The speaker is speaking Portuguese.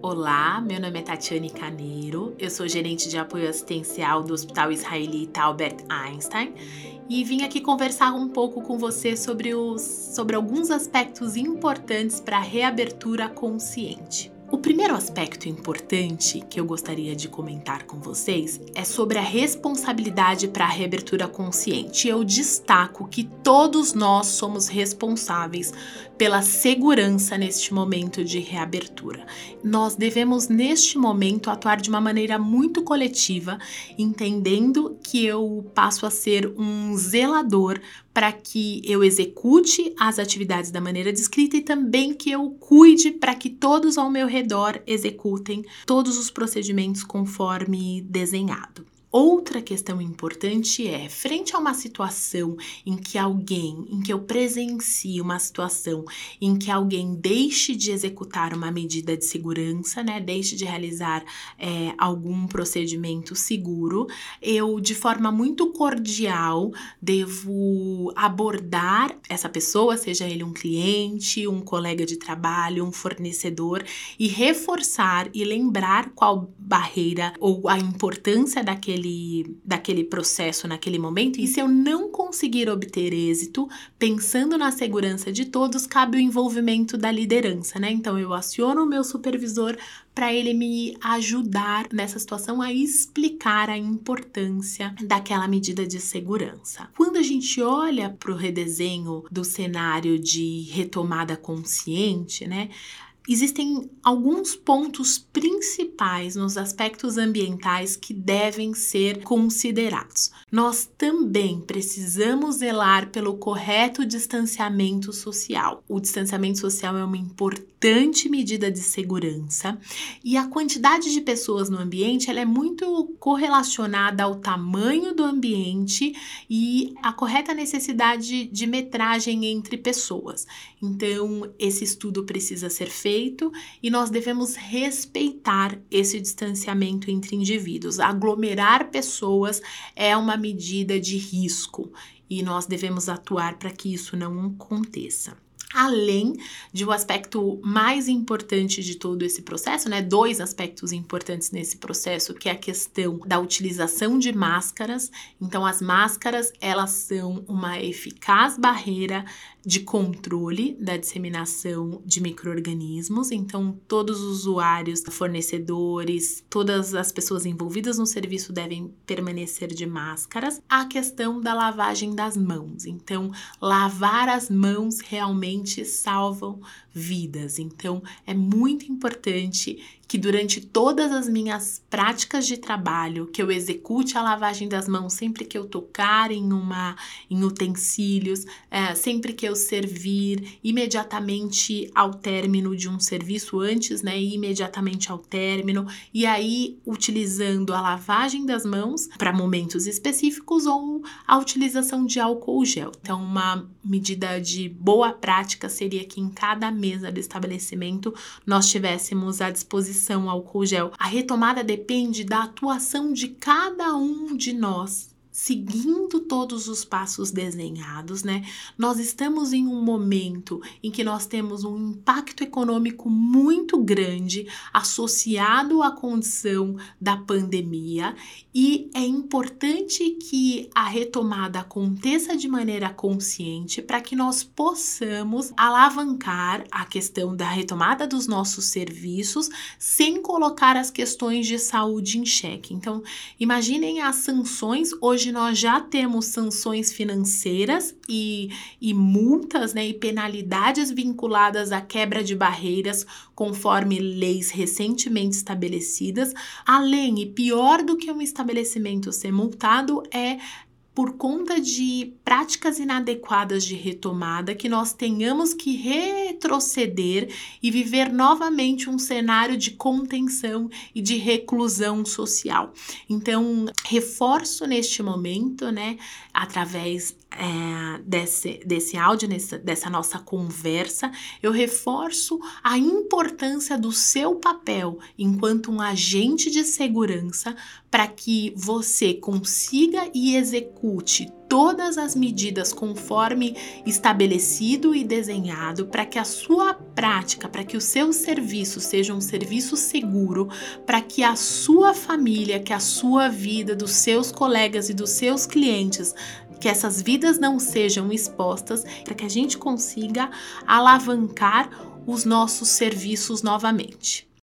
Olá, meu nome é Tatiane Caneiro, eu sou gerente de apoio assistencial do Hospital Israelita Albert Einstein e vim aqui conversar um pouco com você sobre, os, sobre alguns aspectos importantes para a reabertura consciente. O primeiro aspecto importante que eu gostaria de comentar com vocês é sobre a responsabilidade para a reabertura consciente. Eu destaco que todos nós somos responsáveis pela segurança neste momento de reabertura. Nós devemos, neste momento, atuar de uma maneira muito coletiva, entendendo que eu passo a ser um zelador para que eu execute as atividades da maneira descrita e também que eu cuide para que todos ao meu redor executem todos os procedimentos conforme desenhado. Outra questão importante é, frente a uma situação em que alguém, em que eu presencie uma situação em que alguém deixe de executar uma medida de segurança, né, deixe de realizar é, algum procedimento seguro, eu, de forma muito cordial, devo abordar essa pessoa, seja ele um cliente, um colega de trabalho, um fornecedor, e reforçar e lembrar qual barreira ou a importância daquele daquele, daquele processo naquele momento, e se eu não conseguir obter êxito, pensando na segurança de todos, cabe o envolvimento da liderança, né? Então eu aciono o meu supervisor para ele me ajudar nessa situação a explicar a importância daquela medida de segurança. Quando a gente olha para o redesenho do cenário de retomada consciente, né? Existem alguns pontos principais nos aspectos ambientais que devem ser considerados. Nós também precisamos zelar pelo correto distanciamento social. O distanciamento social é uma importante medida de segurança e a quantidade de pessoas no ambiente ela é muito correlacionada ao tamanho do ambiente e a correta necessidade de metragem entre pessoas. Então, esse estudo precisa ser feito feito e nós devemos respeitar esse distanciamento entre indivíduos. Aglomerar pessoas é uma medida de risco e nós devemos atuar para que isso não aconteça além de um aspecto mais importante de todo esse processo, né? Dois aspectos importantes nesse processo, que é a questão da utilização de máscaras. Então, as máscaras, elas são uma eficaz barreira de controle da disseminação de microorganismos. Então, todos os usuários, fornecedores, todas as pessoas envolvidas no serviço devem permanecer de máscaras. A questão da lavagem das mãos. Então, lavar as mãos realmente salvam vidas. Então, é muito importante que durante todas as minhas práticas de trabalho, que eu execute a lavagem das mãos sempre que eu tocar em uma em utensílios, é, sempre que eu servir, imediatamente ao término de um serviço antes, né, imediatamente ao término, e aí utilizando a lavagem das mãos para momentos específicos ou a utilização de álcool gel. Então, uma medida de boa prática seria que em cada mesa do estabelecimento nós tivéssemos à disposição álcool gel. A retomada depende da atuação de cada um de nós seguindo todos os passos desenhados, né? Nós estamos em um momento em que nós temos um impacto econômico muito grande associado à condição da pandemia e é importante que a retomada aconteça de maneira consciente para que nós possamos alavancar a questão da retomada dos nossos serviços sem colocar as questões de saúde em xeque. Então, imaginem as sanções hoje hoje nós já temos sanções financeiras e, e multas né, e penalidades vinculadas à quebra de barreiras conforme leis recentemente estabelecidas. Além e pior do que um estabelecimento ser multado é por conta de práticas inadequadas de retomada, que nós tenhamos que retroceder e viver novamente um cenário de contenção e de reclusão social. Então, reforço neste momento, né, através é, desse, desse áudio, nessa, dessa nossa conversa, eu reforço a importância do seu papel enquanto um agente de segurança para que você consiga e execute todas as medidas conforme estabelecido e desenhado para que a sua prática, para que o seu serviço seja um serviço seguro, para que a sua família, que a sua vida, dos seus colegas e dos seus clientes que essas vidas não sejam expostas, para que a gente consiga alavancar os nossos serviços novamente.